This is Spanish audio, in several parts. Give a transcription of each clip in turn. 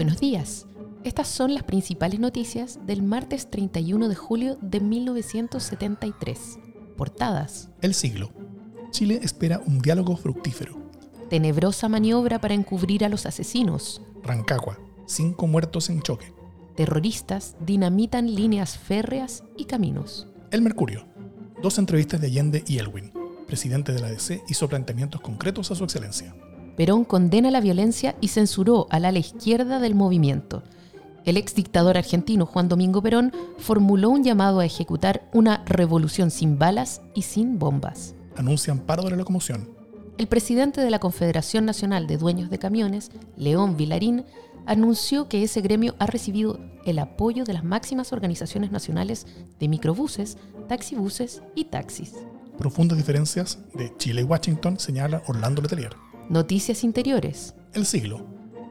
Buenos días. Estas son las principales noticias del martes 31 de julio de 1973. Portadas. El siglo. Chile espera un diálogo fructífero. Tenebrosa maniobra para encubrir a los asesinos. Rancagua. Cinco muertos en choque. Terroristas dinamitan líneas férreas y caminos. El Mercurio. Dos entrevistas de Allende y Elwin. Presidente de la DC hizo planteamientos concretos a su excelencia. Perón condena la violencia y censuró al ala izquierda del movimiento. El ex dictador argentino Juan Domingo Perón formuló un llamado a ejecutar una revolución sin balas y sin bombas. Anuncian paro de la locomoción. El presidente de la Confederación Nacional de Dueños de Camiones, León Vilarín, anunció que ese gremio ha recibido el apoyo de las máximas organizaciones nacionales de microbuses, taxibuses y taxis. Profundas diferencias de Chile y Washington, señala Orlando Letelier. Noticias interiores. El siglo.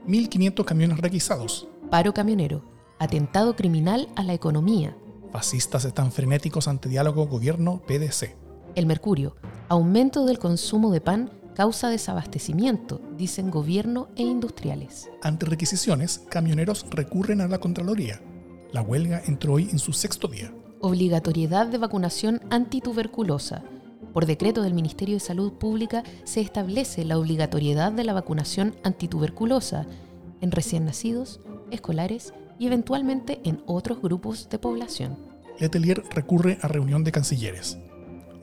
1.500 camiones requisados. Paro camionero. Atentado criminal a la economía. Fascistas están frenéticos ante diálogo gobierno-PDC. El Mercurio. Aumento del consumo de pan causa desabastecimiento, dicen gobierno e industriales. Ante requisiciones, camioneros recurren a la Contraloría. La huelga entró hoy en su sexto día. Obligatoriedad de vacunación antituberculosa. Por decreto del Ministerio de Salud Pública se establece la obligatoriedad de la vacunación antituberculosa en recién nacidos, escolares y eventualmente en otros grupos de población. Letelier recurre a reunión de cancilleres.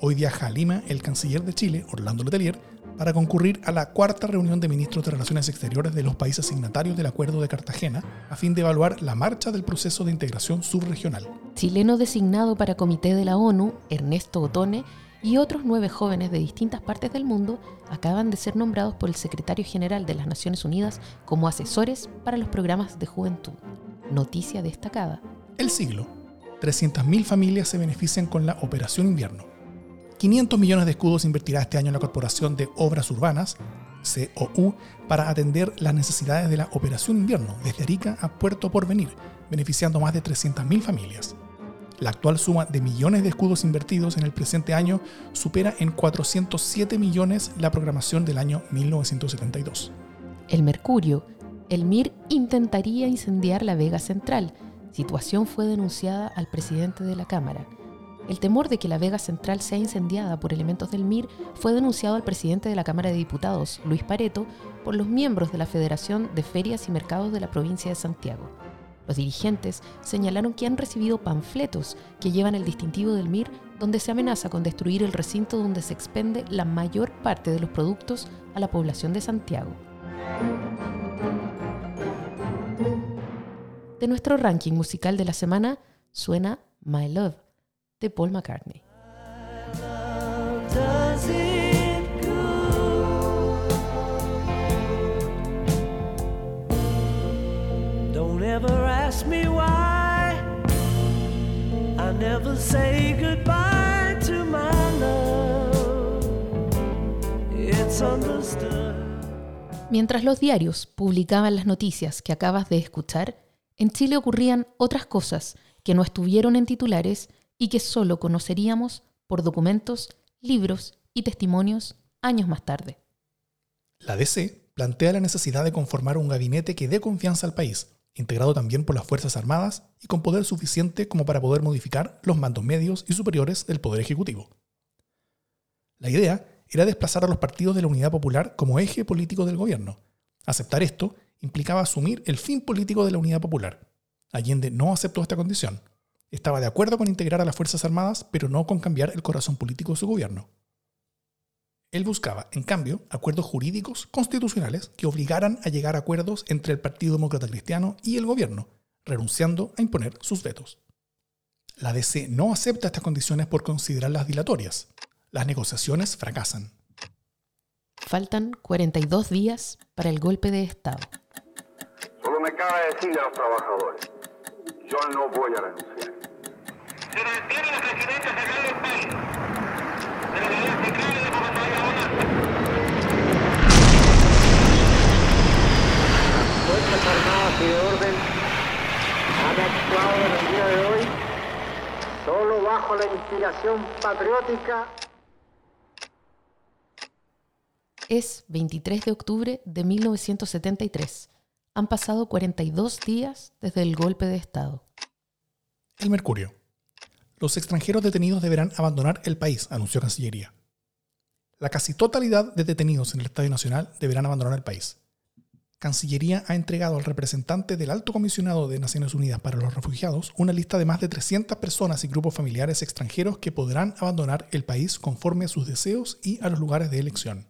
Hoy viaja a Lima el canciller de Chile, Orlando Letelier, para concurrir a la cuarta reunión de ministros de Relaciones Exteriores de los países signatarios del Acuerdo de Cartagena, a fin de evaluar la marcha del proceso de integración subregional. Chileno designado para comité de la ONU, Ernesto Otone, y otros nueve jóvenes de distintas partes del mundo acaban de ser nombrados por el secretario general de las Naciones Unidas como asesores para los programas de juventud. Noticia destacada. El siglo. 300.000 familias se benefician con la Operación Invierno. 500 millones de escudos invertirá este año la Corporación de Obras Urbanas, COU, para atender las necesidades de la Operación Invierno desde Arica a Puerto Porvenir, beneficiando más de 300.000 familias. La actual suma de millones de escudos invertidos en el presente año supera en 407 millones la programación del año 1972. El Mercurio. El MIR intentaría incendiar la Vega Central. Situación fue denunciada al presidente de la Cámara. El temor de que la Vega Central sea incendiada por elementos del MIR fue denunciado al presidente de la Cámara de Diputados, Luis Pareto, por los miembros de la Federación de Ferias y Mercados de la provincia de Santiago. Los dirigentes señalaron que han recibido panfletos que llevan el distintivo del MIR donde se amenaza con destruir el recinto donde se expende la mayor parte de los productos a la población de Santiago. De nuestro ranking musical de la semana suena My Love de Paul McCartney. Don't ever ask me why. I never say goodbye to my love. It's understood. Mientras los diarios publicaban las noticias que acabas de escuchar, en Chile ocurrían otras cosas que no estuvieron en titulares y que solo conoceríamos por documentos, libros y testimonios años más tarde. La DC plantea la necesidad de conformar un gabinete que dé confianza al país, integrado también por las Fuerzas Armadas y con poder suficiente como para poder modificar los mandos medios y superiores del Poder Ejecutivo. La idea era desplazar a los partidos de la Unidad Popular como eje político del gobierno. Aceptar esto implicaba asumir el fin político de la Unidad Popular. Allende no aceptó esta condición. Estaba de acuerdo con integrar a las Fuerzas Armadas, pero no con cambiar el corazón político de su gobierno. Él buscaba, en cambio, acuerdos jurídicos constitucionales que obligaran a llegar a acuerdos entre el Partido Demócrata Cristiano y el gobierno, renunciando a imponer sus vetos. La DC no acepta estas condiciones por considerarlas dilatorias. Las negociaciones fracasan. Faltan 42 días para el golpe de Estado. Solo me cabe decirle a los trabajadores, yo no voy a renunciar. Se mantiene la presidencia central del país. De la unidad central y de Bogotá y Ahora. Fuerzas Armadas y de Orden han actuado en el día de hoy solo bajo la inspiración patriótica Es 23 de octubre de 1973. Han pasado 42 días desde el golpe de Estado. El Mercurio. Los extranjeros detenidos deberán abandonar el país, anunció Cancillería. La casi totalidad de detenidos en el Estadio Nacional deberán abandonar el país. Cancillería ha entregado al representante del Alto Comisionado de Naciones Unidas para los Refugiados una lista de más de 300 personas y grupos familiares extranjeros que podrán abandonar el país conforme a sus deseos y a los lugares de elección.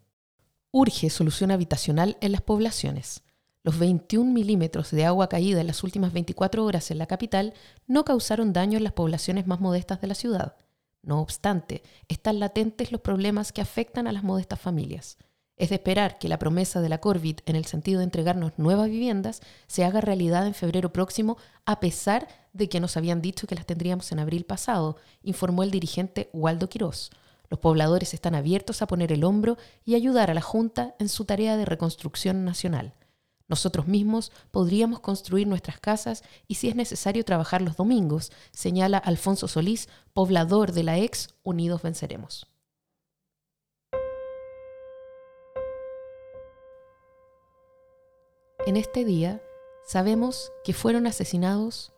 Urge solución habitacional en las poblaciones. Los 21 milímetros de agua caída en las últimas 24 horas en la capital no causaron daño en las poblaciones más modestas de la ciudad. No obstante, están latentes los problemas que afectan a las modestas familias. Es de esperar que la promesa de la Corvid en el sentido de entregarnos nuevas viviendas se haga realidad en febrero próximo, a pesar de que nos habían dicho que las tendríamos en abril pasado, informó el dirigente Waldo Quirós. Los pobladores están abiertos a poner el hombro y ayudar a la Junta en su tarea de reconstrucción nacional. Nosotros mismos podríamos construir nuestras casas y si es necesario trabajar los domingos, señala Alfonso Solís, poblador de la ex Unidos Venceremos. En este día sabemos que fueron asesinados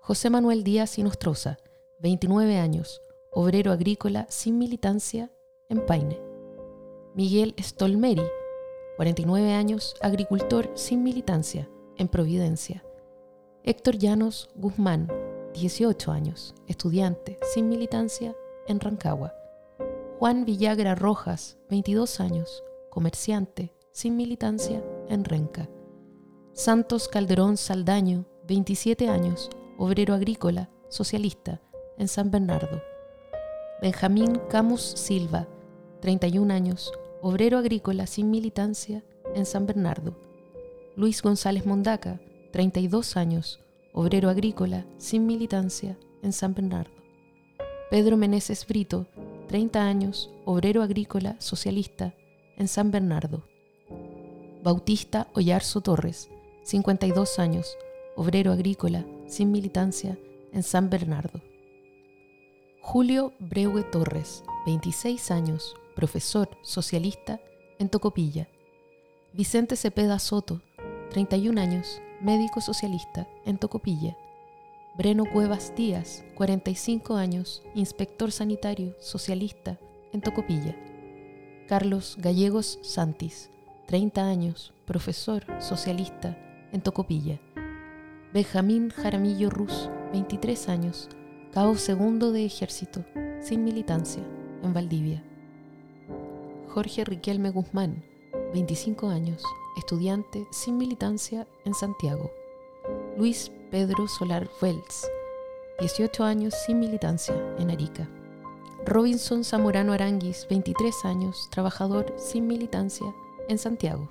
José Manuel Díaz y 29 años, obrero agrícola sin militancia en Paine. Miguel Stolmeri, 49 años, agricultor sin militancia en Providencia. Héctor Llanos Guzmán, 18 años, estudiante sin militancia en Rancagua. Juan Villagra Rojas, 22 años, comerciante sin militancia en Renca. Santos Calderón Saldaño, 27 años, obrero agrícola, socialista, en San Bernardo. Benjamín Camus Silva, 31 años, obrero agrícola sin militancia en San Bernardo. Luis González Mondaca, 32 años, obrero agrícola sin militancia en San Bernardo. Pedro Meneses Brito, 30 años, obrero agrícola socialista en San Bernardo. Bautista Ollarzo Torres, 52 años, obrero agrícola sin militancia en San Bernardo. Julio Breue Torres, 26 años, profesor socialista en Tocopilla. Vicente Cepeda Soto, 31 años, médico socialista en Tocopilla. Breno Cuevas Díaz, 45 años, inspector sanitario socialista en Tocopilla. Carlos Gallegos Santis, 30 años, profesor socialista en Tocopilla. Benjamín Jaramillo Ruz, 23 años, cabo segundo de ejército, sin militancia, en Valdivia. Jorge Riquelme Guzmán, 25 años, estudiante sin militancia en Santiago. Luis Pedro Solar Wells, 18 años sin militancia en Arica. Robinson Zamorano Aranguis, 23 años, trabajador sin militancia en Santiago.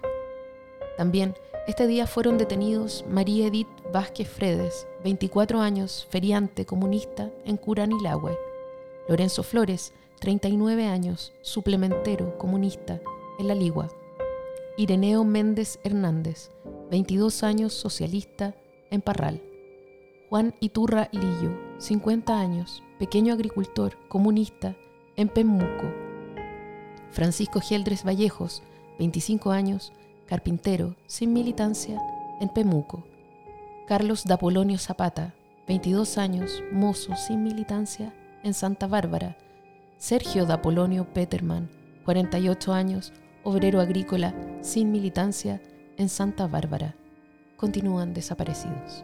También este día fueron detenidos María Edith Vázquez Fredes, 24 años, feriante comunista en Curanilahue. Lorenzo Flores, 39 años, suplementero comunista en La Ligua. Ireneo Méndez Hernández, 22 años, socialista en Parral. Juan Iturra Lillo, 50 años, pequeño agricultor comunista en Pemuco. Francisco Geldres Vallejos, 25 años, carpintero sin militancia en Pemuco. Carlos Dapolonio Zapata, 22 años, mozo sin militancia en Santa Bárbara. Sergio Dapolonio Peterman, 48 años, obrero agrícola sin militancia en Santa Bárbara. Continúan desaparecidos.